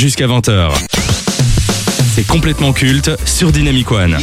jusqu'à 20h. C'est complètement culte sur Dynamic One.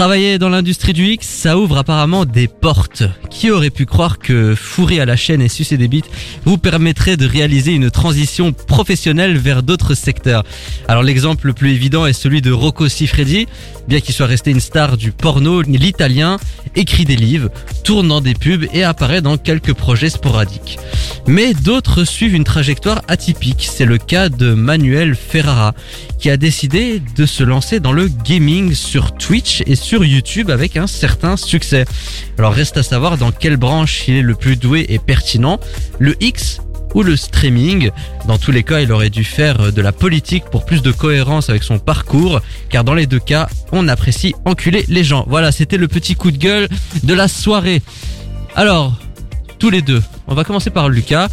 Travailler dans l'industrie du X, ça ouvre apparemment des portes. Qui aurait pu croire que fourrer à la chaîne et sucer des bites vous permettrait de réaliser une transition professionnelle vers d'autres secteurs? Alors l'exemple le plus évident est celui de Rocco Siffredi. Bien qu'il soit resté une star du porno, l'italien écrit des livres, tourne dans des pubs et apparaît dans quelques projets sporadiques. Mais d'autres suivent une trajectoire atypique. C'est le cas de Manuel Ferrara, qui a décidé de se lancer dans le gaming sur Twitch et sur YouTube avec un certain succès. Alors reste à savoir dans quelle branche il est le plus doué et pertinent, le X ou le streaming. Dans tous les cas, il aurait dû faire de la politique pour plus de cohérence avec son parcours, car dans les deux cas, on apprécie enculer les gens. Voilà, c'était le petit coup de gueule de la soirée. Alors, tous les deux, on va commencer par Lucas.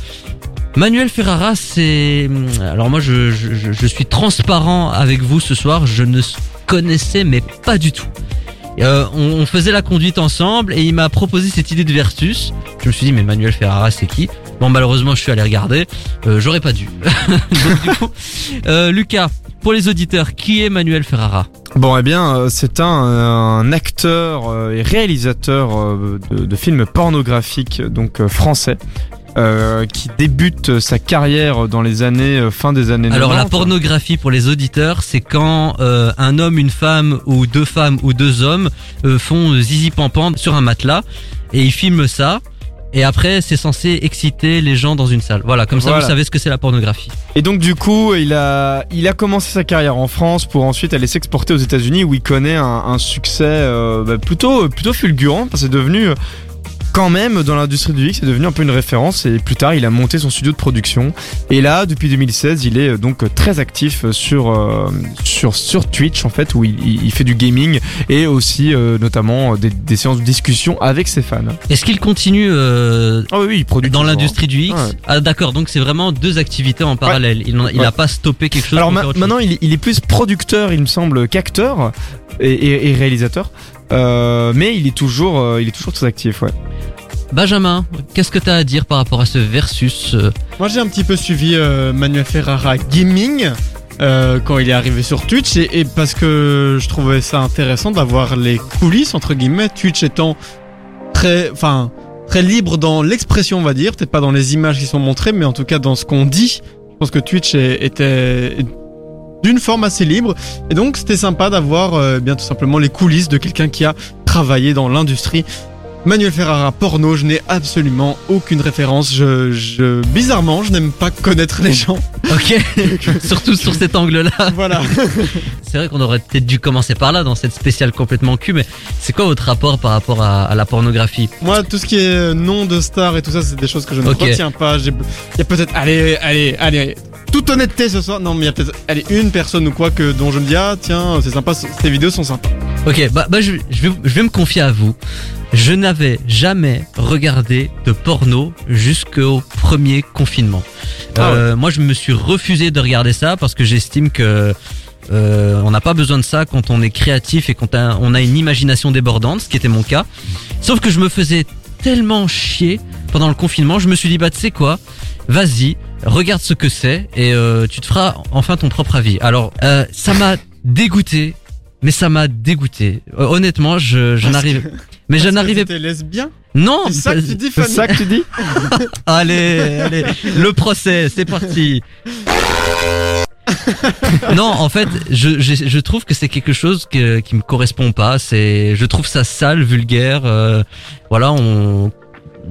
Manuel Ferrara, c'est... Alors moi, je, je, je suis transparent avec vous ce soir, je ne connaissais mais pas du tout. Euh, on, faisait la conduite ensemble et il m'a proposé cette idée de versus. Je me suis dit mais Manuel Ferrara c'est qui? Bon malheureusement je suis allé regarder, Euh, j'aurais pas dû. Euh, Lucas, pour les auditeurs, qui est Manuel Ferrara? Bon, eh bien, c'est un, acteur et réalisateur de, de films pornographiques, donc français, euh, qui débute sa carrière dans les années euh, fin des années Alors la 90. pornographie pour les auditeurs, c'est quand euh, un homme, une femme ou deux femmes ou deux hommes euh, font zizi pampan sur un matelas et ils filment ça. Et après, c'est censé exciter les gens dans une salle. Voilà, comme ça, Voilà. vous savez ce que c'est la pornographie. Et donc du coup, il a, il a commencé sa carrière en France pour ensuite aller s'exporter aux États-Unis où il connaît un, un succès euh, bah, plutôt, plutôt fulgurant. C'est devenu quand même dans l'industrie du X, c'est devenu un peu une référence. Et plus tard, il a monté son studio de production. Et là, depuis 2016, il est euh, donc très actif sur euh, sur sur Twitch en fait où il, fait du gaming et aussi euh, notamment des, des séances de discussion avec ses fans. Est-ce qu'il continue euh, Ah oui, il produit dans hein. l'industrie du X Ouais. Ah d'accord, donc c'est vraiment deux activités en parallèle. Il n'a Ouais. pas stoppé quelque chose. Alors ma- maintenant, il, est- il est plus producteur, il me semble, qu'acteur et, et- et réalisateur. Euh, mais il est toujours, euh, il est toujours très actif, ouais. Benjamin, qu'est-ce que tu as à dire par rapport à ce versus euh, Moi j'ai un petit peu suivi euh, Manuel Ferrara Gaming euh, quand il est arrivé sur Twitch et, parce que je trouvais ça intéressant d'avoir les coulisses entre guillemets, Twitch étant très, enfin très libre dans l'expression on va dire, peut-être pas dans les images qui sont montrées, mais en tout cas dans ce qu'on dit. Je pense que Twitch était d'une forme assez libre et donc c'était sympa d'avoir euh, bien tout simplement les coulisses de quelqu'un qui a travaillé dans l'industrie. Manuel Ferrara porno, je n'ai absolument aucune référence. Je, je, bizarrement, je n'aime pas connaître les gens. Ok, surtout sur cet angle-là. Voilà. C'est vrai qu'on aurait peut-être dû commencer par là dans cette spéciale complètement cul, mais c'est quoi votre rapport par rapport à, à la pornographie? Moi, tout ce qui est nom de star et tout ça, c'est des choses que je ne retiens pas. Il y a peut-être, allez, allez, allez, toute honnêteté ce soir. Non, mais il y a peut-être, allez, une personne ou quoi que dont je me dis ah tiens, c'est sympa, ces vidéos sont sympas. Ok, bah, bah je, je vais, je vais me confier à vous. Je n'avais jamais regardé de porno jusqu'au premier confinement. Ah Euh, Moi, je me suis refusé de regarder ça parce que j'estime que euh, on n'a pas besoin de ça quand on est créatif et quand on a- une imagination débordante, ce qui était mon cas. Sauf que je me faisais tellement chier pendant le confinement, je me suis dit bah tu sais quoi, vas-y, regarde ce que c'est et euh, tu te feras enfin ton propre avis. Alors euh, ça m'a dégoûté, mais ça m'a dégoûté. Euh, honnêtement, je, je n'arrive, mais je Parce que n'arrivais. T'es lesbien Non. C'est ça que tu dis, C'est Fanny ça que tu dis Allez, allez, le procès, c'est parti. non, en fait, je, je, je trouve que c'est quelque chose que, qui me correspond pas. C'est, je trouve ça sale, vulgaire. euh, voilà, on,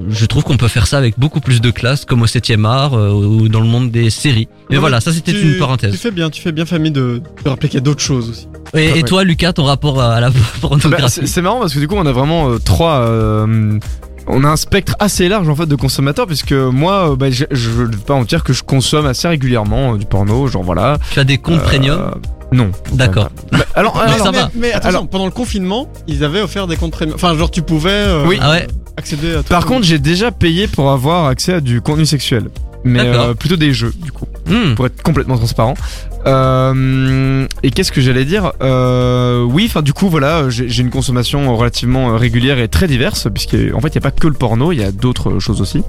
je trouve qu'on peut faire ça avec beaucoup plus de classe, comme au 7 art euh, ou dans le monde des séries. Mais Non, voilà, ça c'était tu- une Tu parenthèse. fais bien, tu fais bien, famille, de, de rappeler qu'il y a d'autres choses aussi. Et, et Ouais. toi, Lucas, ton rapport à la Bah, pornographie c'est c'est marrant parce que du coup, on a vraiment euh, trois. euh, on a un spectre assez large en fait de consommateurs puisque moi, euh, bah, je, ne vais pas mentir que je consomme assez régulièrement euh, du porno, genre voilà. Tu as des comptes Euh, premium? Non. D'accord. Bah, alors, Mais alors, ça mais, va. mais attention, Alors- pendant le confinement, ils avaient offert des comptes premium. Enfin, genre, tu pouvais euh, Oui. Ah accéder à tout. Par contre, j'ai déjà payé pour avoir accès à du contenu sexuel. Mais euh, plutôt des jeux du coup, Hmm. pour être complètement transparent. Euh, et qu'est-ce que j'allais dire euh, Oui, enfin du coup voilà, j'ai une consommation relativement régulière et très diverse, puisqu'en fait il n'y a pas que le porno, il y a d'autres choses aussi.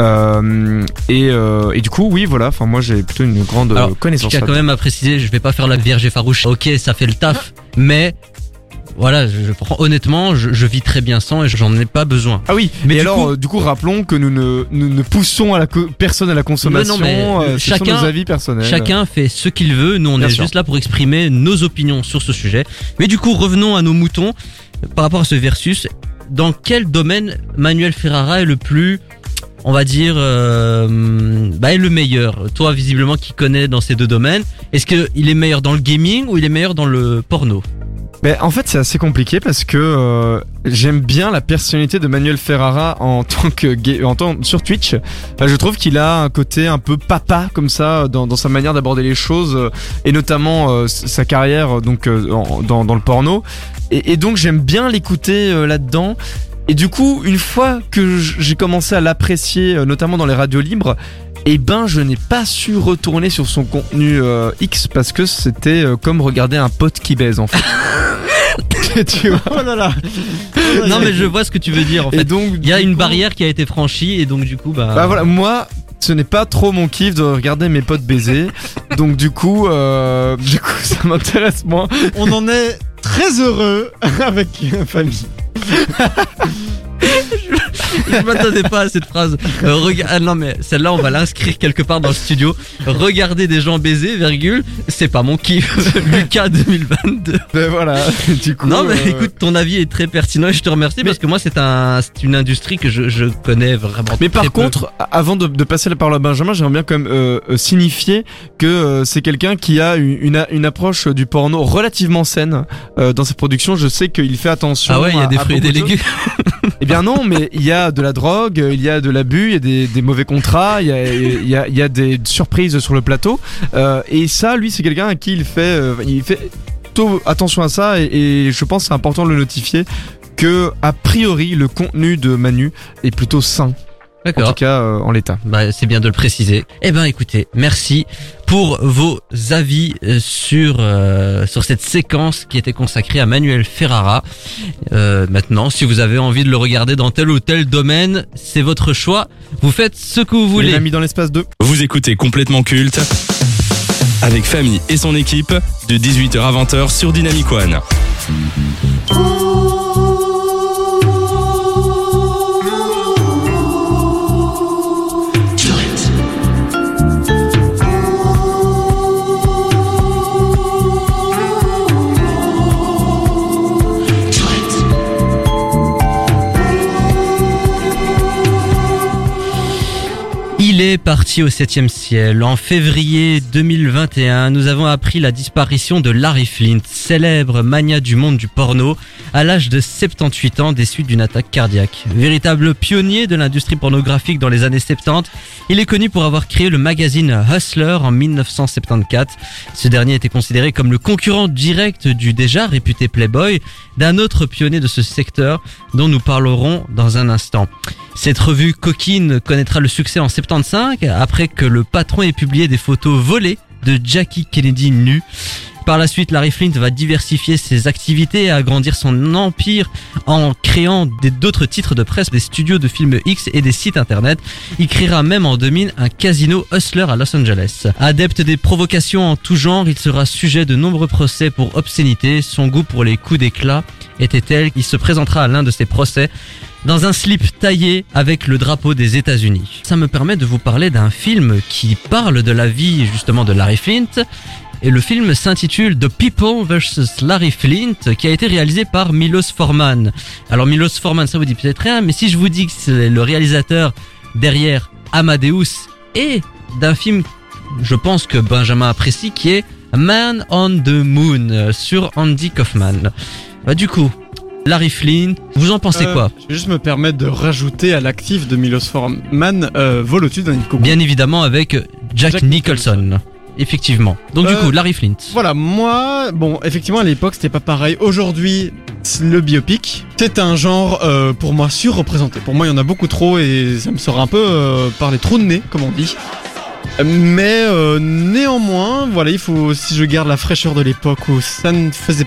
Euh, et, et du coup oui voilà, enfin moi j'ai plutôt une grande Alors, Je connaissance. tiens quand même à préciser, je vais pas faire la vierge farouche. Ok, ça fait le taf, mais voilà, je, je prends honnêtement, je, je vis très bien sans et j'en ai pas besoin. Ah oui, Mais alors coup- euh, du coup rappelons que nous ne, nous ne poussons à la co- personne à la consommation, Mais non, mais euh, chacun- nos avis personnels. Chacun fait ce qu'il veut. Nous, on Bien est sûr. juste là pour exprimer nos opinions sur ce sujet. Mais du coup, revenons à nos moutons par rapport à ce versus. Dans quel domaine Manuel Ferrara est le plus, on va dire, euh, bah, est le meilleur? Toi, visiblement, qui connais dans ces deux domaines, est-ce qu'il est meilleur dans le gaming ou il est meilleur dans le porno? Mais en fait, c'est assez compliqué parce que euh, j'aime bien la personnalité de Manuel Ferrara en tant que en tant sur Twitch. Je trouve qu'il a un côté un peu papa comme ça dans, sa manière d'aborder les choses euh, et notamment euh, sa carrière donc dans, le porno. Et, donc j'aime bien l'écouter là-dedans. Et du coup, une fois que j'ai commencé à l'apprécier, euh, notamment dans les radios libres, eh ben je n'ai pas su retourner sur son contenu euh, X parce que c'était euh, comme regarder un pote qui baise en fait. tu vois? Oh là là. Non, mais je vois ce que tu veux dire. En Et fait, donc il y a une coup- barrière qui a été franchie et donc du coup, bah, Bah voilà, moi ce n'est pas trop mon kiff de regarder mes potes baiser. donc du coup, euh, du coup ça m'intéresse moins. On en est très heureux avec la famille. Je m'attendais pas à cette phrase. Euh, rega- ah non mais celle-là on va l'inscrire quelque part dans le studio. Regarder des gens baiser, virgule, c'est pas mon kiff. Lucas 2022. Ben voilà, du coup. non mais euh, écoute, ton avis est très pertinent et je te remercie parce que moi c'est un, c'est une industrie que je, je connais vraiment. Mais par très peu. contre, avant de, de passer la parole à Benjamin, j'aimerais bien quand même euh, euh, signifier que euh, c'est quelqu'un qui a une, une, a- une approche du porno relativement saine euh, dans ses productions. Je sais qu'il fait attention. ah ouais, il y a à- des à fruits et des beaucoup de choses. légumes. Eh bien non, mais il y a de la drogue, il y a de l'abus, il y a des, mauvais contrats, il y a, il y, a, il y a des surprises sur le plateau. Euh, et ça, lui, c'est quelqu'un à qui il fait, euh, il attention à ça. Et, je pense c'est important de le notifier que a priori le contenu de Manu est plutôt sain, en tout D'accord. cas euh, en l'état. Bah, c'est bien de le préciser. Eh ben, écoutez, merci pour vos avis euh, sur euh, sur cette séquence qui était consacrée à Manuel Ferrara. Euh, maintenant, si vous avez envie de le regarder dans tel ou tel domaine, c'est votre choix. Vous faites ce que vous Il voulez. l'a mis dans l'espace 2. Vous écoutez complètement culte avec Famille et son équipe de 18h à 20h sur Dynamic One. Il est parti au septième ciel. En février 2021, nous avons appris la disparition de Larry Flint, célèbre mania du monde du porno, à l'âge de 78 ans des suites d'une attaque cardiaque. Véritable pionnier de l'industrie pornographique dans les années 70, il est connu pour avoir créé le magazine Hustler en 1974. Ce dernier était considéré comme le concurrent direct du déjà réputé Playboy, d'un autre pionnier de ce secteur dont nous parlerons dans un instant. Cette revue coquine connaîtra le succès en 75 après que le patron ait publié des photos volées de Jackie Kennedy nue. Par la suite, Larry Flint va diversifier ses activités et agrandir son empire en créant d'autres titres de presse, des studios de films X et des sites internet. Il créera même en 2000 un casino Hustler à Los Angeles. Adepte des provocations en tout genre, il sera sujet de nombreux procès pour obscénité. Son goût pour les coups d'éclat était tel qu'il se présentera à l'un de ces procès dans un slip taillé avec le drapeau des États-Unis. Ça me permet de vous parler d'un film qui parle de la vie justement de Larry Flint. Et le film s'intitule The People vs Larry Flint, qui a été réalisé par Milos Forman. Alors Milos Forman, ça vous dit peut-être rien, mais si je vous dis que c'est le réalisateur derrière Amadeus et d'un film, je pense que Benjamin apprécie, qui est Man on the Moon sur Andy Kaufman. Bah du coup, Larry Flint, vous en pensez Euh, quoi? Je vais juste me permettre de rajouter à l'actif de Milos Forman euh, Vol au-dessus d'un hélicoptère. Bien évidemment avec Jack, Jack Nicholson. Effectivement. Donc du Euh, coup, Larry Flint. Voilà, moi, bon, effectivement, à l'époque, c'était pas pareil. Aujourd'hui, le biopic, c'est un genre, euh, pour moi, surreprésenté. Pour moi, il y en a beaucoup trop et ça me sort un peu euh, par les trous de nez, comme on dit. Mais euh, néanmoins, voilà, il faut, si je garde la fraîcheur de l'époque où ça ne faisait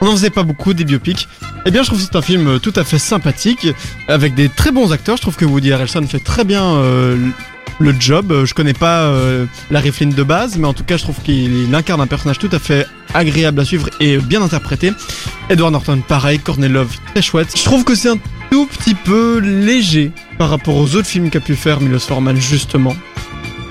on n'en faisait pas beaucoup des biopics. Eh bien, je trouve que c'est un film tout à fait sympathique, avec des très bons acteurs. Je trouve que Woody Harrelson fait très bien le job. Euh, Je connais pas euh, Larry Flint de base, mais en tout cas, je trouve qu'il il incarne un personnage tout à fait agréable à suivre et bien interprété. Edward Norton, pareil. Courtney Love, très chouette. Je trouve que c'est un tout petit peu léger par rapport aux autres films qu'a pu faire Milos Forman, justement.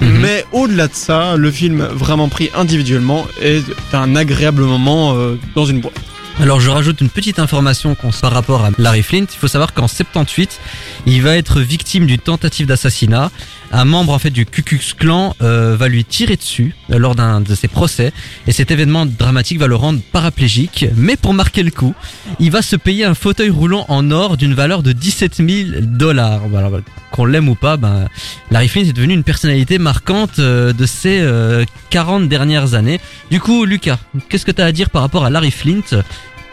Mhm. Mais au-delà de ça, le film vraiment pris individuellement est un agréable moment euh, dans une boîte. Alors je rajoute une petite information par rapport à Larry Flint. Il faut savoir qu'en 78, il va être victime d'une tentative d'assassinat. Un membre en fait du Ku Klux Klan euh, va lui tirer dessus euh, lors d'un de ses procès. Et cet événement dramatique va le rendre paraplégique. Mais pour marquer le coup, il va se payer un fauteuil roulant en or d'une valeur de 17 000 dollars. Qu'on l'aime ou pas, ben, Larry Flint est devenu une personnalité marquante euh, de ces euh, 40 dernières années. Du coup, Lucas, qu'est-ce que tu as à dire par rapport à Larry Flint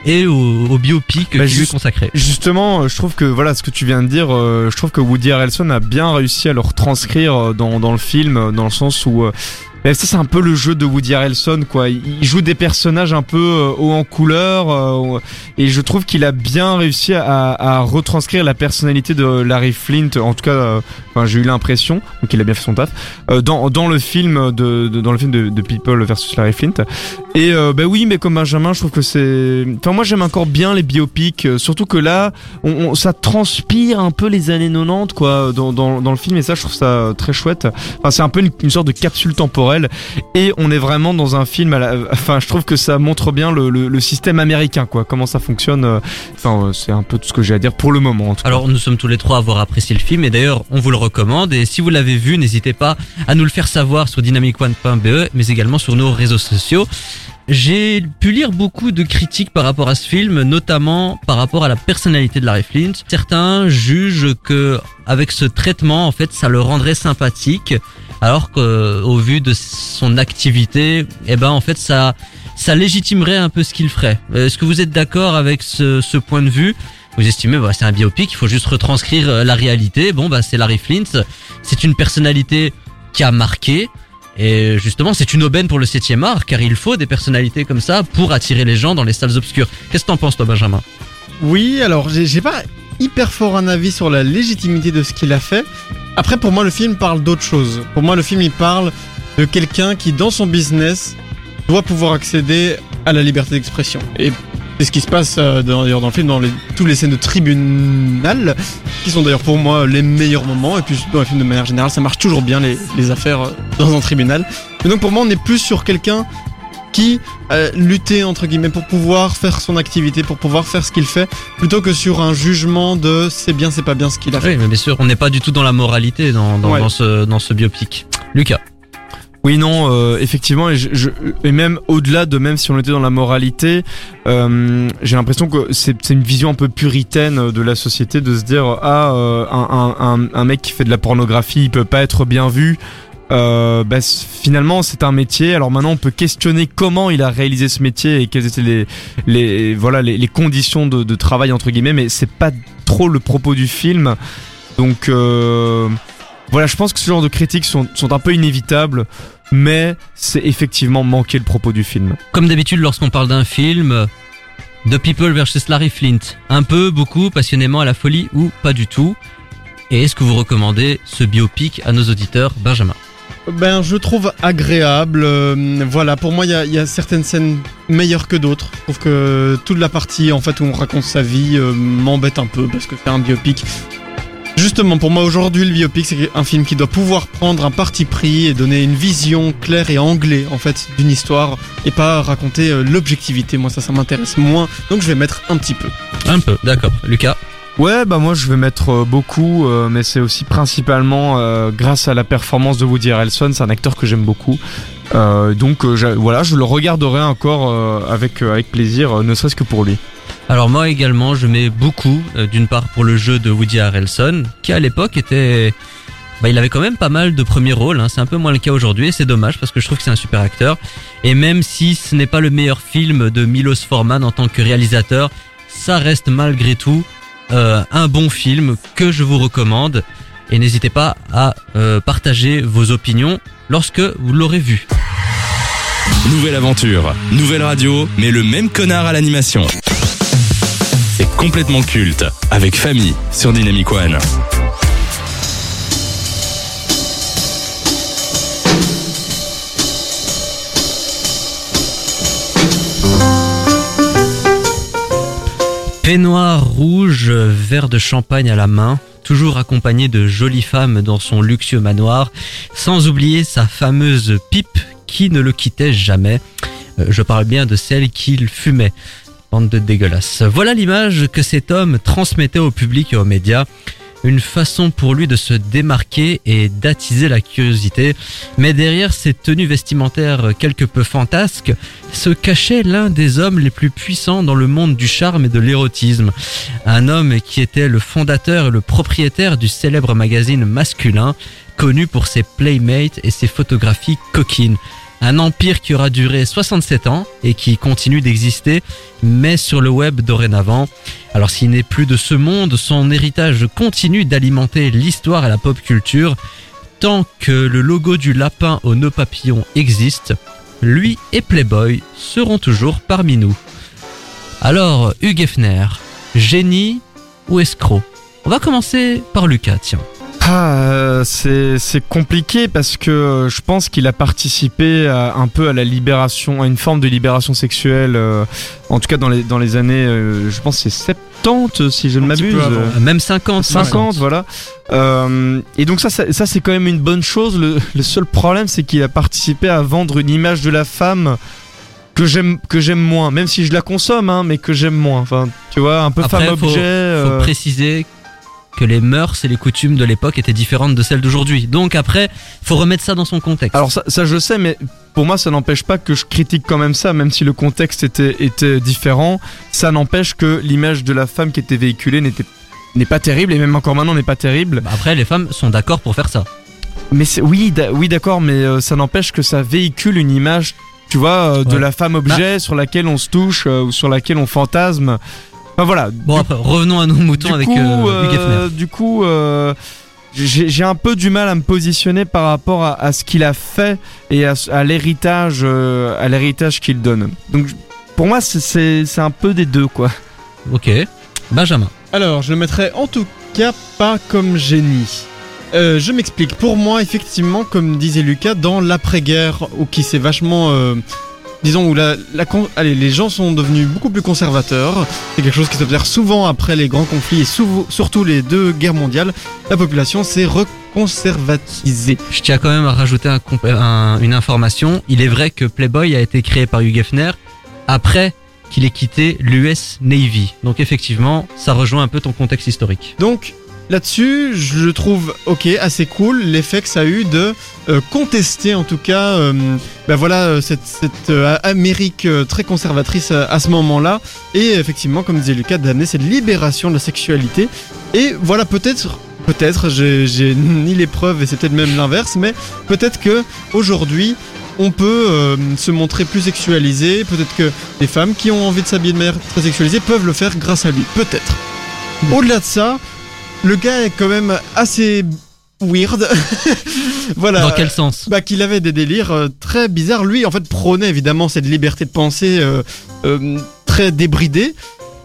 et au, au biopic Bah, qui lui est juste- consacré. Justement, euh, je trouve que voilà ce que tu viens de dire, euh, je trouve que Woody Harrelson a bien réussi à le retranscrire euh, dans, dans le film, dans le sens où bah, ça c'est un peu le jeu de Woody Harrelson quoi. Il joue des personnages un peu euh, haut en couleur euh, et je trouve qu'il a bien réussi à, à retranscrire la personnalité de Larry Flint. En tout cas, euh, j'ai eu l'impression donc il a bien fait son taf dans dans le film de, de- dans le film de, de People versus Larry Flint. Et euh, bah oui, mais comme Benjamin, je trouve que c'est. Enfin, moi j'aime encore bien les biopics, surtout que là, on, on- ça transpire un peu les années 90 quoi dans, dans, dans le film et ça, je trouve ça très chouette. Enfin, c'est un peu une sorte de capsule temporelle et on est vraiment dans un film. À la... Enfin, je trouve que ça montre bien le, système américain quoi, comment ça fonctionne. euh. Enfin, euh, c'est un peu tout ce que j'ai à dire pour le moment. Alors nous sommes tous les trois à avoir apprécié le film et d'ailleurs on vous le recommande et si vous l'avez vu n'hésitez pas à nous le faire savoir sur dynamicone.be mais également sur nos réseaux sociaux. J'ai pu lire beaucoup de critiques par rapport à ce film, notamment par rapport à la personnalité de Larry Flint. Certains jugent que avec ce traitement, en fait, ça le rendrait sympathique, alors qu'au vu de son activité, eh ben, en fait, ça, ça légitimerait un peu ce qu'il ferait. Est-ce que vous êtes d'accord avec ce, point de vue? Vous estimez, bah, c'est un biopic, il faut juste retranscrire euh, la réalité. Bon, bah, c'est Larry Flint, c'est une personnalité qui a marqué. Et justement, c'est une aubaine pour le 7 art, car il faut des personnalités comme ça pour attirer les gens dans les salles obscures. Qu'est-ce que t'en penses, toi, Benjamin? Oui, alors j'ai pas hyper fort un avis sur la légitimité de ce qu'il a fait. Après, pour moi, le film parle d'autre chose. Pour moi, le film, il parle de quelqu'un qui, dans son business, doit pouvoir accéder à la liberté d'expression. Et c'est ce qui se passe euh, d'ailleurs dans le film, dans toutes les scènes de tribunal, qui sont d'ailleurs pour moi les meilleurs moments. Et puis dans le film de manière générale, ça marche toujours bien les, les affaires euh, dans un tribunal. Et donc pour moi, on est plus sur quelqu'un qui euh, luttait entre guillemets pour pouvoir faire son activité, pour pouvoir faire ce qu'il fait, plutôt que sur un jugement de c'est bien, c'est pas bien ce qu'il a fait. Oui, mais bien sûr, on n'est pas du tout dans la moralité dans, dans, Ouais. dans ce, dans ce biopic. Lucas Oui, non, euh, effectivement, et, je, je- et même au-delà de même si on était dans la moralité, euh, j'ai l'impression que c'est c'est une vision un peu puritaine de la société de se dire ah euh, un, un, un, un mec qui fait de la pornographie, il peut pas être bien vu. Euh, bah, finalement, c'est un métier. Alors maintenant, on peut questionner comment il a réalisé ce métier et quelles étaient les, les voilà les, conditions de, travail entre guillemets. Mais c'est pas trop le propos du film. Donc euh, voilà, je pense que ce genre de critiques sont, sont un peu inévitables mais c'est effectivement manquer le propos du film. Comme d'habitude, lorsqu'on parle d'un film, The People vs Larry Flint, un peu, beaucoup, passionnément à la folie ou pas du tout. Et est-ce que vous recommandez ce biopic à nos auditeurs, Benjamin? Ben, je trouve agréable. euh, voilà, pour moi, il y a, y a certaines scènes meilleures que d'autres. Je trouve que toute la partie en fait où on raconte sa vie euh, m'embête un peu parce que c'est un biopic. Justement, pour moi aujourd'hui, le biopic c'est un film qui doit pouvoir prendre un parti pris et donner une vision claire et anglais en fait d'une histoire et pas raconter euh, l'objectivité. Moi, ça, ça m'intéresse moins. Donc, je vais mettre un petit peu. Un peu, d'accord. Lucas? Ouais, bah moi je vais mettre euh, beaucoup, euh, mais c'est aussi principalement euh, grâce à la performance de Woody Harrelson. C'est un acteur que j'aime beaucoup. Donc voilà, je le regarderai encore avec avec plaisir, ne serait-ce que pour lui. Alors moi également, je mets beaucoup, d'une part pour le jeu de Woody Harrelson, qui à l'époque était bah, il avait quand même pas mal de premiers rôles. hein. C'est un peu moins le cas aujourd'hui et c'est dommage parce que je trouve que c'est un super acteur. Et même si ce n'est pas le meilleur film de Milos Forman en tant que réalisateur, ça reste malgré tout euh, un bon film que je vous recommande. Et n'hésitez pas à euh, partager vos opinions lorsque vous l'aurez vu. Nouvelle aventure, nouvelle radio, mais le même connard à l'animation. C'est complètement culte, avec famille sur Dynamic One. Peignoir rouge, verre de champagne à la main, toujours accompagné de jolies femmes dans son luxueux manoir, sans oublier sa fameuse pipe qui ne le quittait jamais. Euh, Je parle bien de celle qu'il fumait. Bande de dégueulasses. Voilà l'image que cet homme transmettait au public et aux médias. Une façon pour lui de se démarquer et d'attiser la curiosité. Mais derrière ces tenues vestimentaires quelque peu fantasques, se cachait l'un des hommes les plus puissants dans le monde du charme et de l'érotisme. Un homme qui était le fondateur et le propriétaire du célèbre magazine masculin, connu pour ses playmates et ses photographies coquines. Un empire qui aura duré 67 ans et qui continue d'exister, mais sur le web dorénavant. Alors s'il n'est plus de ce monde, son héritage continue d'alimenter l'histoire et la pop culture. Tant que le logo du lapin aux nœuds papillons existe, lui et Playboy seront toujours parmi nous. Alors, Hugh Hefner, génie ou escroc? On va commencer par Lucas, tiens. Ah, euh, c'est compliqué parce que euh, je pense qu'il a participé à- un peu à la libération, à une forme de libération sexuelle, euh, en tout cas dans les, dans les années, euh, je pense c'est 70 si je ne m'abuse. Même 50, 50, voilà. Euh, et donc ça, ça, ça, c'est quand même une bonne chose. Le, le seul problème, c'est qu'il a participé à vendre une image de la femme que j'aime que j'aime moins, même si je la consomme, hein, mais que j'aime moins. Enfin, tu vois, un peu Après, femme faut- objet. Faut euh, préciser que les mœurs et les coutumes de l'époque étaient différentes de celles d'aujourd'hui. Donc après, faut remettre ça dans son contexte. Alors ça, ça je sais, mais pour moi ça n'empêche pas que je critique quand même ça, même si le contexte était, était différent. Ça n'empêche que l'image de la femme qui était véhiculée n'était n'est pas terrible et même encore maintenant n'est pas terrible. Bah, Après, les femmes sont d'accord pour faire ça. Mais oui, oui d'accord, mais euh, ça n'empêche que ça véhicule une image, tu vois, euh, de la femme objet sur laquelle on se touche euh, ou sur laquelle on fantasme. Enfin voilà. Bon après, revenons à nos moutons du avec coup, euh, Hugh Hefner. euh, du coup, euh, j'ai un peu du mal à me positionner par rapport à, à ce qu'il a fait et à, l'héritage, euh, à l'héritage qu'il donne. Donc, pour moi, c'est- un peu des deux, quoi. Ok. Benjamin. Alors, je le mettrais en tout cas pas comme génie. Euh, je m'explique. Pour moi, effectivement, comme disait Lucas, dans l'après-guerre, où qui s'est vachement, euh, disons, où la, la con- allez, les gens sont devenus beaucoup plus conservateurs. C'est quelque chose qui s'observe souvent après les grands conflits et surtout les deux guerres mondiales. La population s'est reconservatisée. Je tiens quand même à rajouter un comp- un- une information. Il est vrai que Playboy a été créé par Hugh Hefner après qu'il ait quitté l'US Navy. Donc effectivement, ça rejoint un peu ton contexte historique. Donc là-dessus, je le trouve ok, assez cool l'effet que ça a eu de euh, contester en tout cas, euh, ben voilà euh, cette, cette, euh, Amérique très conservatrice à, à ce moment-là et effectivement, comme disait Lucas, d'amener cette libération de la sexualité et voilà peut-être. Peut-être, j'ai j'ai ni les preuves et c'est peut-être même l'inverse, mais peut-être que aujourd'hui on peut euh, se montrer plus sexualisé. Peut-être que les femmes qui ont envie de s'habiller de manière très sexualisée peuvent le faire grâce à lui. Peut-être. Au-delà de ça, le gars est quand même assez weird. voilà. Dans quel sens? Bah qu'il avait des délires euh, très bizarres. Lui, en fait, prônait évidemment cette liberté de pensée euh, euh, très débridée.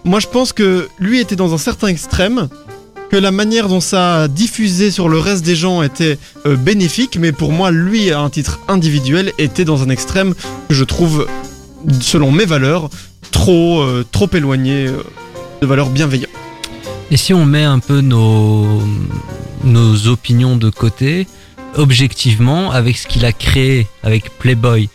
Moi, je pense que lui était dans un certain extrême, que la manière dont ça diffusait sur le reste des gens était euh, bénéfique, mais pour moi, lui, à un titre individuel, était dans un extrême que je trouve, selon mes valeurs, trop, trop éloigné de valeurs bienveillantes. Et si on met un peu nos, nos opinions de côté, objectivement, avec ce qu'il a créé avec Playboy,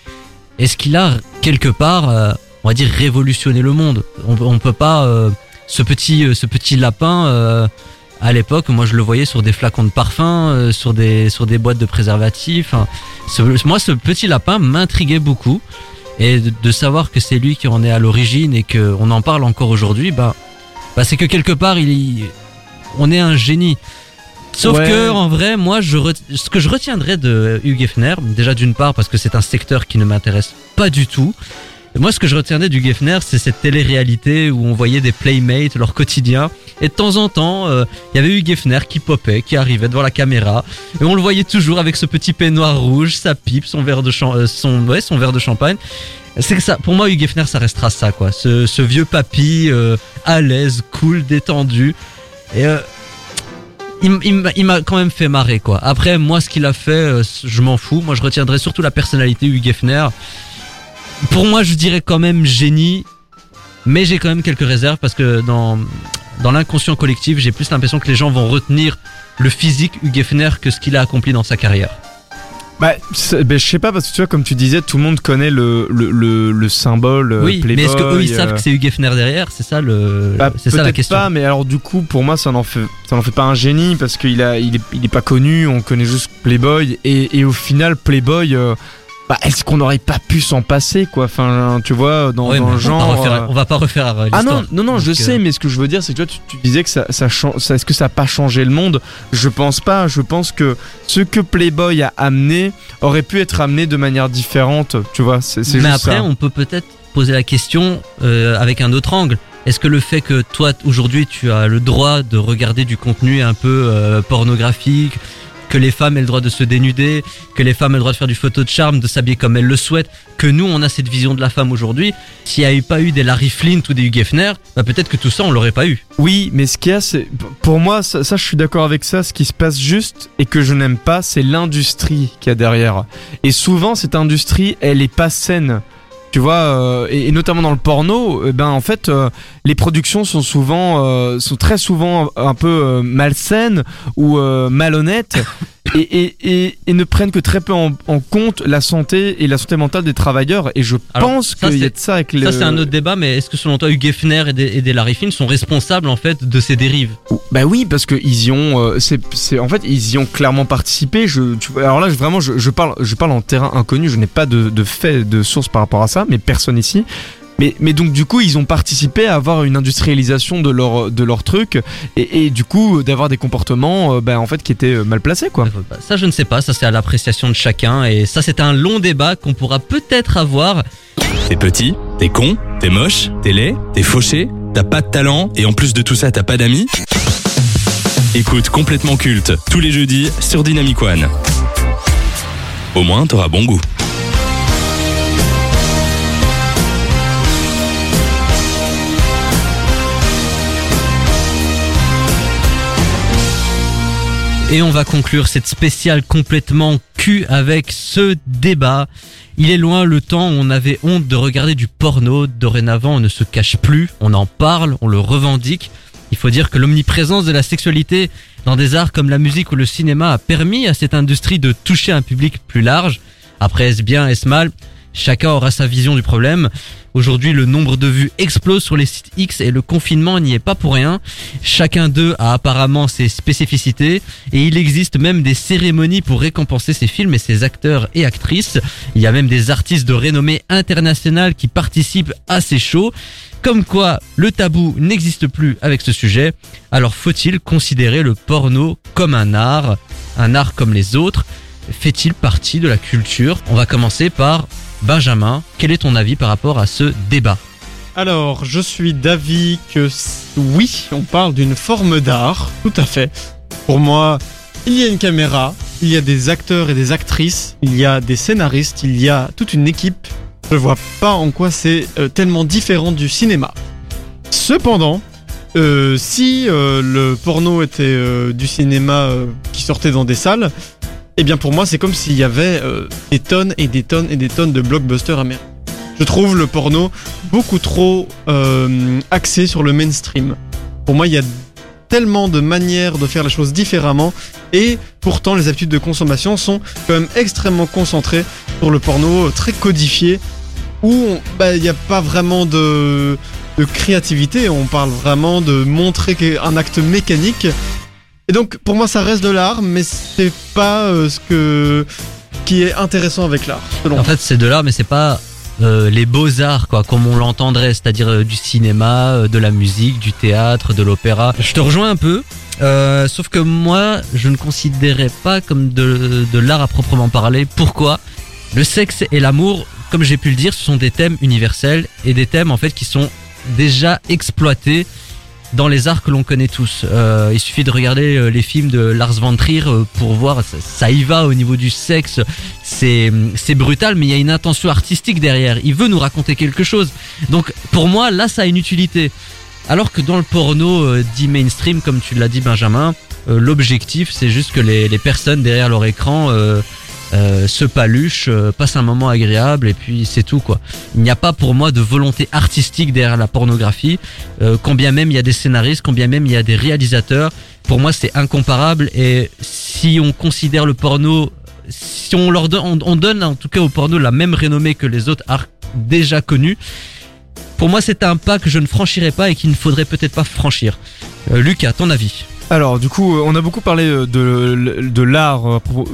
est-ce qu'il a quelque part, euh, on va dire, révolutionné le monde? On, on peut pas, euh, ce petit, euh, ce petit lapin. à l'époque, moi je le voyais sur des flacons de parfum, sur des sur des boîtes de préservatifs. Ce- moi, ce petit lapin m'intriguait beaucoup, et de, savoir que c'est lui qui en est à l'origine et que on en parle encore aujourd'hui, bah, bah c'est que quelque part il, on est un génie. Sauf Ouais. que en vrai, moi, je ce que je retiendrai de Hugh Hefner, déjà d'une part parce que c'est un secteur qui ne m'intéresse pas du tout. Moi, ce que je retiendrai du Hefner, c'est cette télé-réalité où on voyait des playmates, leur quotidien. Et de temps en temps, euh, il y avait Hugh Hefner qui popait, qui arrivait devant la caméra. Et on le voyait toujours avec ce petit peignoir rouge, sa pipe, son verre de, euh, son, ouais, son verre de champagne. C'est que ça, pour moi, Hugh Hefner, ça restera ça, quoi. Ce, vieux papy, euh, à l'aise, cool, détendu. Et il, il m'a- quand même fait marrer, quoi. Après, moi, ce qu'il a fait, je m'en fous. Moi, je retiendrai surtout la personnalité Hugh Hefner. Pour moi, je dirais quand même génie, mais j'ai quand même quelques réserves parce que dans, dans l'inconscient collectif, j'ai plus l'impression que les gens vont retenir le physique Hugh Hefner que ce qu'il a accompli dans sa carrière. Bah, bah, je sais pas, parce que tu vois, comme tu disais, tout le monde connaît le, le, le, le symbole euh, oui, Playboy. mais est-ce qu'eux ils euh, savent que c'est Hugh Hefner derrière? C'est ça le, Bah, c'est ça la question. pas, mais alors du coup, pour moi, ça n'en fait, ça n'en fait pas un génie parce qu'il a, il est, il est pas connu. On connaît juste Playboy et, et au final, Playboy, euh, bah, est-ce qu'on n'aurait pas pu s'en passer, quoi? Enfin, tu vois, dans, on, va genre. refaire, euh, on va pas refaire euh, Ah l'histoire. non, non, non, je Donc, sais, euh, mais ce que je veux dire, c'est que toi, tu, tu disais que ça, ça, est-ce que ça a pas changé le monde? Je pense pas. Je pense que ce que Playboy a amené aurait pu être amené de manière différente. Tu vois, c'est c'est Mais juste après, ça. on peut peut-être poser la question euh, avec un autre angle. Est-ce que le fait que toi, aujourd'hui, tu as le droit de regarder du contenu un peu euh, pornographique, que les femmes aient le droit de se dénuder, que les femmes aient le droit de faire du photo de charme, de s'habiller comme elles le souhaitent, que nous, on a cette vision de la femme aujourd'hui, s'il n'y a eu pas eu des Larry Flint ou des Hugh Hefner, bah peut-être que tout ça, on l'aurait pas eu. Oui, mais ce qu'il y a, c'est pour moi, ça, ça, je suis d'accord avec ça. Ce qui se passe juste et que je n'aime pas, c'est l'industrie qu'il y a derrière. Et souvent, cette industrie, elle est pas saine. Tu vois, euh, et, notamment dans le porno, eh ben en fait, euh, les productions sont souvent, euh, sont très souvent un peu euh, malsaines ou euh, malhonnêtes. Et, et, et, et ne prennent que très peu en, en compte la santé et la santé mentale des travailleurs. Et je Alors, pense qu'il y a c'est- de ça avec le. Ça, c'est un autre débat, mais est-ce que selon toi, Hugh Hefner et des, et des Larry Flint sont responsables, en fait, de ces dérives? Bah oui, parce que ils y ont, euh, c'est, c'est, en fait, ils y ont clairement participé. Je, tu vois, alors là, je- vraiment, je, je parle, je parle en terrain inconnu. Je n'ai pas de, de fait, de source par rapport à ça, mais personne ici. Mais, mais donc du coup, ils ont participé à avoir une industrialisation de leur, de leur truc, et, et du coup, d'avoir des comportements, euh, bah, en fait, qui étaient euh, mal placés, quoi. Ça, je ne sais pas. Ça, c'est à l'appréciation de chacun. Et ça, c'est un long débat qu'on pourra peut-être avoir. T'es petit, t'es con, t'es moche, t'es laid, t'es fauché, t'as pas de talent et en plus de tout ça, t'as pas d'amis Écoute complètement culte tous les jeudis sur Dynamic One. Au moins, t'auras bon goût. Et on va conclure cette spéciale complètement cul avec ce débat. Il est loin le temps où on avait honte de regarder du porno. Dorénavant, on ne se cache plus. On en parle, on le revendique. Il faut dire que l'omniprésence de la sexualité dans des arts comme la musique ou le cinéma a permis à cette industrie de toucher un public plus large. Après, est-ce bien, est-ce mal? Chacun aura sa vision du problème. Aujourd'hui, le nombre de vues explose sur les sites X et le confinement n'y est pas pour rien. Chacun d'eux a apparemment ses spécificités et il existe même des cérémonies pour récompenser ces films et ces acteurs et actrices. Il y a même des artistes de renommée internationale qui participent à ces shows. Comme quoi, le tabou n'existe plus avec ce sujet. Alors faut-il considérer le porno comme un art, un art comme les autres? Fait-il partie de la culture? On va commencer par Benjamin. Quel est ton avis par rapport à ce débat Alors, je suis d'avis que oui, on parle d'une forme d'art, tout à fait. Pour moi, il y a une caméra, il y a des acteurs et des actrices, il y a des scénaristes, il y a toute une équipe. Je vois pas en quoi c'est euh, tellement différent du cinéma. Cependant, euh, si euh, le porno était du cinéma qui sortait dans des salles, eh bien pour moi c'est comme s'il y avait euh, des tonnes et des tonnes et des tonnes de blockbusters américains. Je trouve le porno beaucoup trop euh, axé sur le mainstream. Pour moi, il y a tellement de manières de faire les choses différemment et pourtant les habitudes de consommation sont quand même extrêmement concentrées sur le porno euh, très codifié où bah, il n'y a pas vraiment de, créativité, on parle vraiment de montrer un acte mécanique. Et donc pour moi ça reste de l'art mais c'est pas euh, ce que qui est intéressant avec l'art. En fait, c'est de l'art, mais c'est pas euh, les beaux-arts, quoi, comme on l'entendrait, c'est-à-dire euh, du cinéma, de la musique, du théâtre, de l'opéra. Je te rejoins un peu. Sauf que moi, je ne considérais pas comme de, de l'art à proprement parler. Pourquoi? Le sexe et l'amour, comme j'ai pu le dire, ce sont des thèmes universels et des thèmes en fait qui sont déjà exploités dans les arts que l'on connaît tous. Euh, il suffit de regarder euh, les films de Lars von Trier euh, pour voir, ça, y va au niveau du sexe. C'est brutal, mais il y a une intention artistique derrière. Il veut nous raconter quelque chose. Donc pour moi, là, ça a une utilité. Alors que dans le porno dit mainstream, comme tu l'as dit Benjamin, l'objectif c'est juste que les, personnes derrière leur écran euh, se paluchent, euh, passent un moment agréable et puis c'est tout quoi. Il n'y a pas pour moi de volonté artistique derrière la pornographie, euh, combien même il y a des scénaristes, combien même il y a des réalisateurs. Pour moi c'est incomparable et si on considère le porno, si on leur donne, on, on donne en tout cas au porno la même renommée que les autres arts déjà connus, pour moi, c'est un pas que je ne franchirais pas et qu'il ne faudrait peut-être pas franchir. Euh, Lucas, ton avis? Alors du coup, euh, on a beaucoup parlé euh, de, de l'art.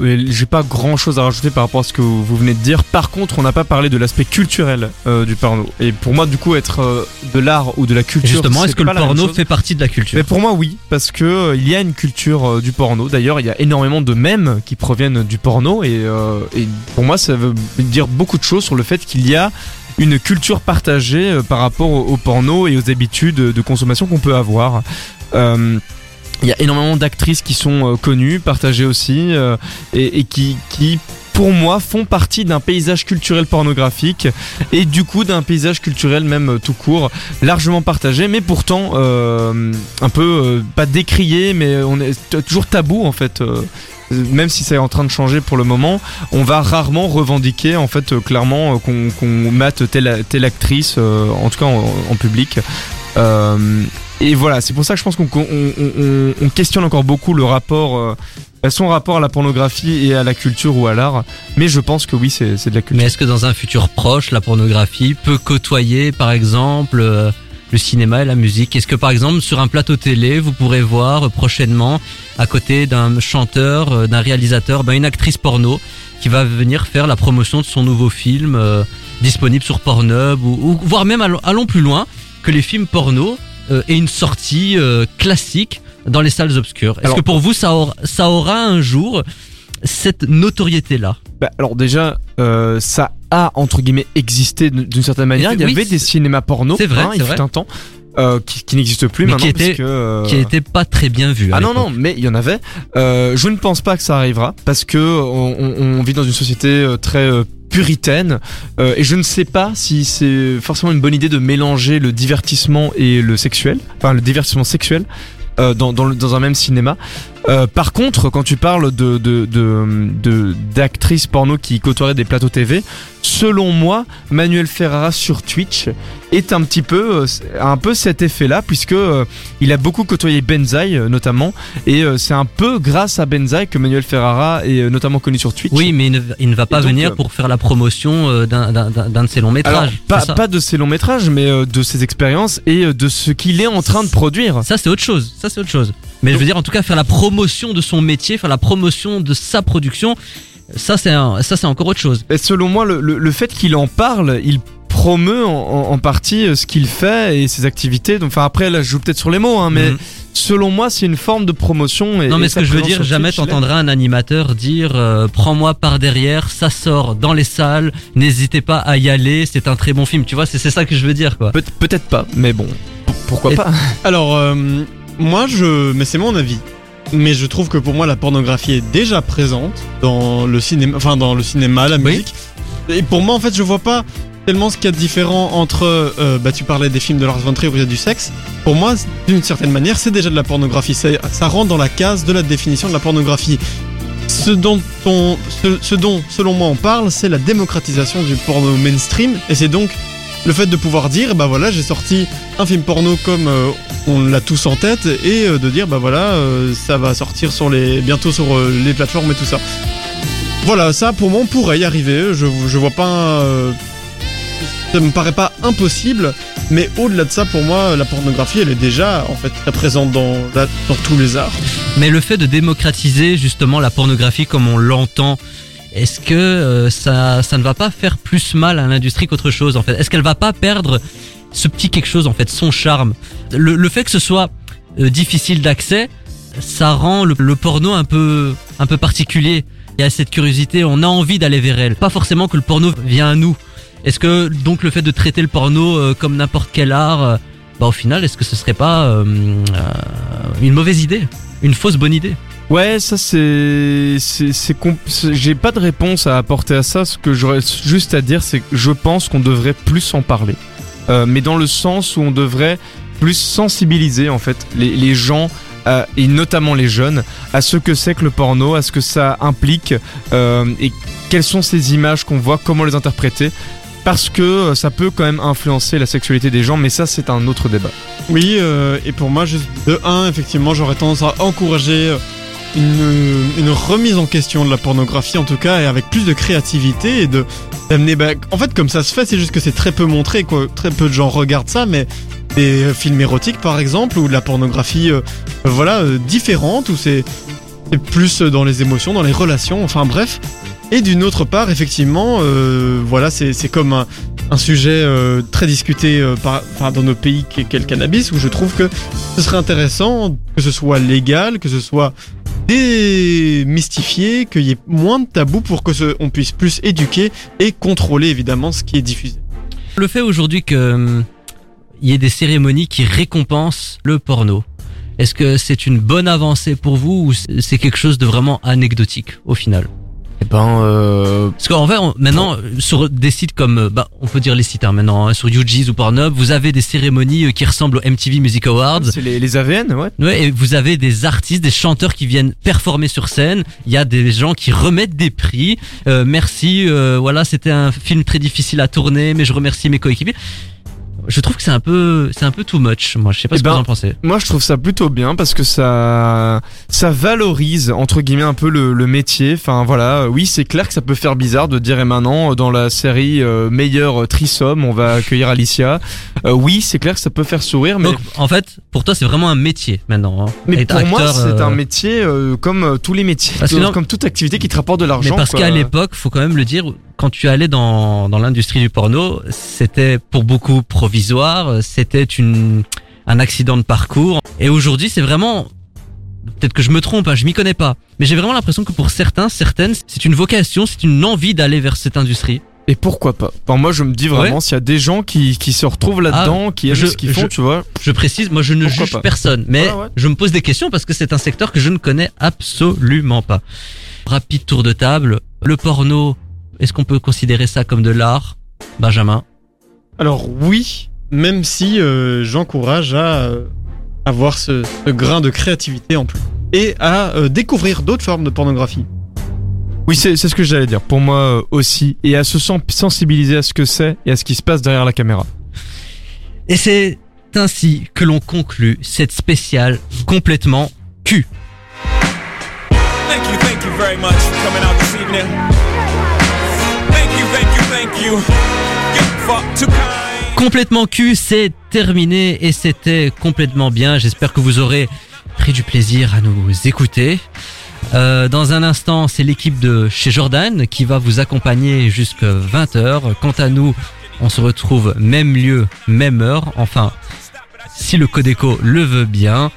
euh, J'ai pas grand chose à rajouter par rapport à ce que vous venez de dire. Par contre, on n'a pas parlé de l'aspect culturel euh, du porno. Et pour moi, du coup, être euh, de l'art ou de la culture. Justement, est-ce que le porno fait partie de la culture Mais pour moi, oui, parce que euh, il y a une culture du porno. D'ailleurs, il y a énormément de mèmes qui proviennent du porno, et, et pour moi, ça veut dire beaucoup de choses sur le fait qu'il y a une culture partagée par rapport au, au porno et aux habitudes de consommation qu'on peut avoir. Il y a énormément d'actrices qui sont euh, connues, partagées aussi, euh, et, qui, pour moi, font partie d'un paysage culturel pornographique et du coup d'un paysage culturel même euh, tout court, largement partagé, mais pourtant un peu pas décrié, mais on est toujours tabou en fait. même si c'est en train de changer pour le moment, on va rarement revendiquer en fait clairement qu'on mate telle, actrice, en tout cas en public. Et voilà, c'est pour ça que je pense qu'on on, on- on questionne encore beaucoup le rapport, euh, son rapport à la pornographie et à la culture ou à l'art. Mais je pense que oui, c'est c'est de la culture. Mais est-ce que dans un futur proche, la pornographie peut côtoyer, par exemple, euh, le cinéma et la musique? Est-ce que, par exemple, sur un plateau télé, vous pourrez voir euh, prochainement, à côté d'un chanteur, euh, d'un réalisateur, ben, une actrice porno qui va venir faire la promotion de son nouveau film euh, disponible sur Pornhub, ou, ou voire même allons, allons plus loin, que les films porno euh, aient une sortie euh, classique dans les salles obscures. Est-ce que pour vous, ça aura, ça aura un jour cette notoriété-là? Bah, alors déjà, euh, ça a entre guillemets existé d'une certaine manière. Il y Oui, avait des cinémas porno, c'est vrai, hein, il c'est fut vrai. un temps, euh, qui, qui n'existent plus Mais maintenant qui parce était- que, euh, qui était pas très bien vu. Ah non non, mais il y en avait. Euh, je ne pense pas que ça arrivera parce que on, vit dans une société très puritaine euh, et je ne sais pas si c'est forcément une bonne idée de mélanger le divertissement et le sexuel, enfin le divertissement sexuel. euh, dans, un même cinéma. Euh, par contre, quand tu parles de de- de- de- d'actrices porno qui côtoieraient des plateaux TV, selon moi, Manuel Ferrara sur Twitch est un petit peu, euh, un peu cet effet-là, puisque euh, il a beaucoup côtoyé Benzaï euh, notamment, et c'est un peu grâce à Benzaï que Manuel Ferrara est notamment connu sur Twitch. Oui, mais il ne, il ne va pas donc, venir pour faire la promotion d'un- d'un d'un- d'un de ses longs Alors, métrages. pas, ça. pas de ses longs métrages, mais de ses expériences et de ce qu'il est en train de produire. Ça, c'est autre chose. Ça, c'est autre chose. Mais je veux dire, en tout cas, faire la promotion de son métier, faire la promotion de sa production, ça, c'est ça, c'est encore autre chose. Et selon moi, le, le- le fait qu'il en parle, il promeut en, en- en partie euh, ce qu'il fait et ses activités. Donc, enfin, après, là, je joue peut-être sur les mots, hein, mais Mhm. selon moi, c'est une forme de promotion. Et, non, mais et ce que je veux dire, jamais t'entendras un animateur dire euh, prends-moi par derrière, ça sort dans les salles, n'hésitez pas à y aller, c'est un très bon film. Tu vois, c'est ça que je veux dire, quoi. Peut- Peut-être pas, mais bon, pourquoi Et- pas Alors, euh, moi, je. Mais c'est mon avis. Mais je trouve que pour moi, la pornographie est déjà présente dans le cinéma, enfin dans le cinéma, la Oui. musique. Et pour moi, en fait, je vois pas tellement ce qu'il y a de différent entre. euh, bah, tu parlais des films de Lars von Trier où il y a du sexe. Pour moi, d'une certaine manière, c'est déjà de la pornographie. Ça rentre dans la case de la définition de la pornographie. Ce dont, on, ce, ce dont, selon moi, on parle, c'est la démocratisation du porno mainstream. Et c'est donc le fait de pouvoir dire, bah voilà, j'ai sorti un film porno comme euh, on l'a tous en tête, et euh, de dire, bah voilà, euh, ça va sortir sur les, bientôt sur les plateformes et tout ça. Voilà, ça pour moi on pourrait y arriver. Je, je vois pas. ça me paraît pas impossible, mais au-delà de ça, pour moi, la pornographie, elle est déjà en fait très présente dans, dans tous les arts. Mais le fait de démocratiser justement la pornographie comme on l'entend, est-ce que euh, ça, ça ne va pas faire plus mal à l'industrie qu'autre chose en fait? Est-ce qu'elle va pas perdre ce petit quelque chose en fait, son charme? Le, le fait que ce soit euh, difficile d'accès, ça rend le, le porno un peu, un peu particulier. Il y a cette curiosité, on a envie d'aller vers elle. Pas forcément que le porno vient à nous. Est-ce que donc le fait de traiter le porno euh, comme n'importe quel art, euh, bah au final, est-ce que ce serait pas euh, euh, une mauvaise idée, une fausse bonne idée? Ouais, ça c'est, c'est, j'ai pas de réponse à apporter à ça. Ce que j'aurais juste à dire, c'est que je pense qu'on devrait plus en parler, Euh, mais dans le sens où on devrait plus sensibiliser en fait les, les gens. à- et notamment les jeunes, à ce que c'est que le porno, à ce que ça implique, euh, et quelles sont ces images qu'on voit, comment les interpréter, parce que euh, ça peut quand même influencer la sexualité des gens, mais ça c'est un autre débat. Oui, euh, et pour moi, juste de 1, effectivement, j'aurais tendance à encourager euh, une, remise en question de la pornographie, en tout cas, et avec plus de créativité et de d'amener. Bah, en fait, comme ça se fait, c'est juste que c'est très peu montré, quoi. Très peu de gens regardent ça, mais des films érotiques, par exemple, ou de la pornographie, euh, voilà, euh, différente, où c'est plus dans les émotions, dans les relations, enfin bref. Et d'une autre part, effectivement, euh, voilà, c'est c'est comme un, un sujet très discuté par, enfin, dans nos pays qu'est qu'est le cannabis, où je trouve que ce serait intéressant que ce soit légal, que ce soit démystifié, qu'il y ait moins de tabous pour que on puisse plus éduquer et contrôler évidemment ce qui est diffusé. Le fait aujourd'hui que hum, y ait des cérémonies qui récompensent le porno, est-ce que c'est une bonne avancée pour vous ou c'est quelque chose de vraiment anecdotique au final? Ben, euh, Parce qu'en fait, on- maintenant, sur des sites comme, euh, bah, on peut dire les sites hein, maintenant, hein, sur UG's ou Pornhub, vous avez des cérémonies euh, qui ressemblent aux MTV Music Awards. c'est les, les AVN, ouais. Ouais, et vous avez des artistes, des chanteurs qui viennent performer sur scène. Il y a des gens qui remettent des prix. Euh, merci, euh, voilà, c'était un film très difficile à tourner, mais je remercie mes coéquipiers. Je trouve que c'est un peu, c'est un peu too much. Moi, je sais pas Eh ce que ben, vous en pensez. Moi, je trouve ça plutôt bien parce que ça, ça valorise entre guillemets un peu le, le métier. Enfin voilà, oui, c'est clair que ça peut faire bizarre de dire et maintenant dans la série euh, meilleur trisome, on va accueillir Alicia. Euh, oui, c'est clair que ça peut faire sourire, mais Donc, en fait, pour toi, c'est vraiment un métier maintenant. hein. mais Être pour moi, c'est euh, un métier euh, comme euh, tous les métiers, Parce que non- comme toute activité qui te rapporte de Mais l'argent. parce qu'à l'époque, faut quand même le dire, quand tu allais dans, dans l'industrie du porno, c'était pour beaucoup provisoire, c'était une, un accident de parcours. Et aujourd'hui, c'est vraiment, peut-être que je me trompe, hein, je m'y connais pas, mais j'ai vraiment l'impression que pour certains, certaines, c'est une vocation, c'est une envie d'aller vers cette industrie. Et pourquoi pas? Enfin, Moi, je me dis vraiment s'il y a des gens qui, qui se retrouvent là-dedans, qui aiment ce qu'ils font, je- tu vois. Je précise, moi je ne Pourquoi juge pas? personne, mais ouais. je me pose des questions parce que c'est un secteur que je ne connais absolument pas. Rapide tour de table, le porno, est-ce qu'on peut considérer ça comme de l'art Benjamin? Alors oui, même si euh, j'encourage à euh, avoir ce, ce grain de créativité en plus et à euh, découvrir d'autres formes de pornographie. Oui, c'est ce que j'allais dire. Pour moi euh, aussi, et à se sen- sensibiliser à ce que c'est et à ce qui se passe derrière la caméra. Et c'est ainsi que l'on conclut cette spéciale complètement cul. Thank you, thank you very much for coming out this evening. Complètement cul, c'est terminé et c'était complètement bien. J'espère que vous aurez pris du plaisir à nous écouter. Euh, dans un instant, c'est l'équipe de chez Jordan qui va vous accompagner jusqu'à 20h. Quant à nous, on se retrouve même lieu, même heure. Enfin, si le Codeco le veut bien.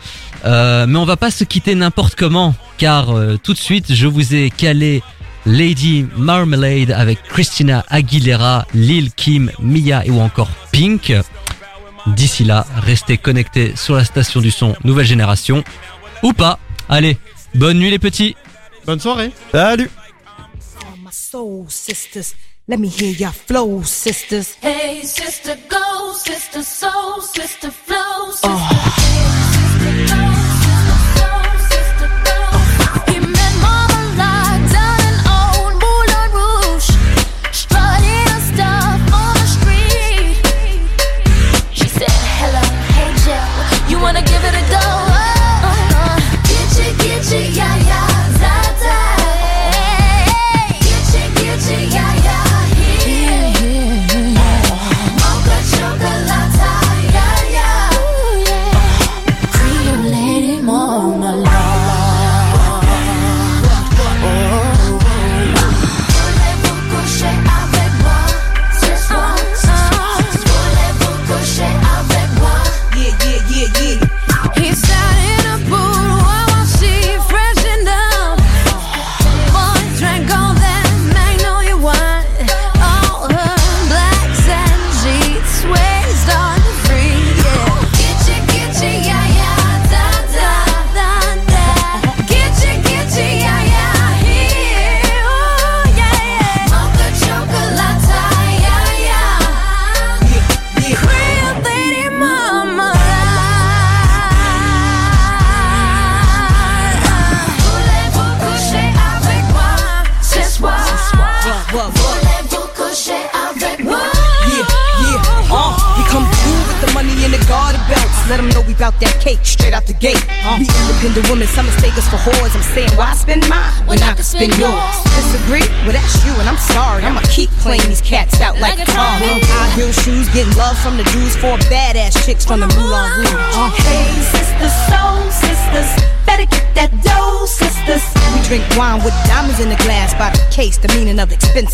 Euh, mais on va pas se quitter n'importe comment, car euh, tout de suite, je vous ai calé Lady Marmalade avec Christina Aguilera, Lil Kim, Mia et ou encore Pink. D'ici là, restez connectés sur la station du son Nouvelle Génération. Ou pas. Allez, bonne nuit les petits. Bonne soirée Salut all my soul sisters. Let me hear your flow, sisters. Hey, sister, go, sister, soul, sister, flow, sister.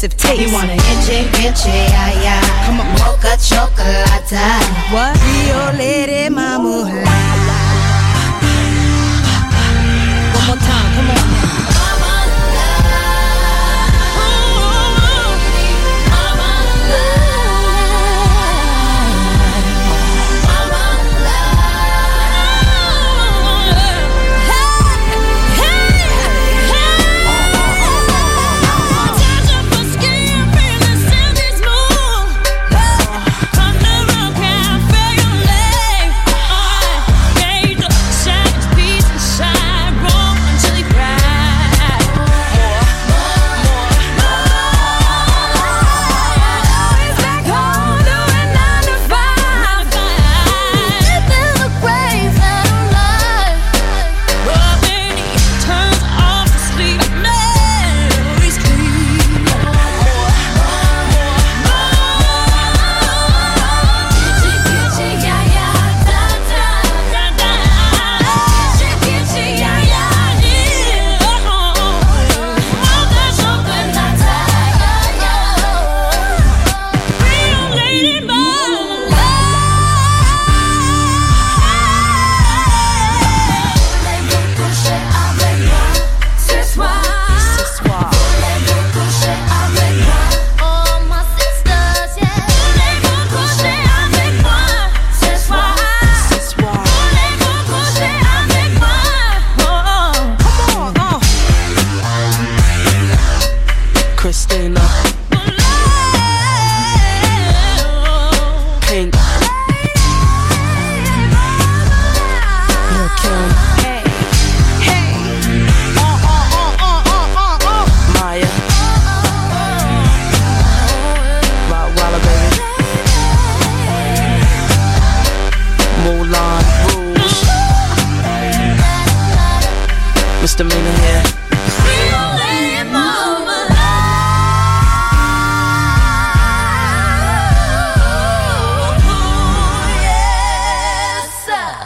expensive taste. You want an inche, inche, ay, ay. Come on, mocha chocolate. What? Rio Lady Mamula. One more time, come on.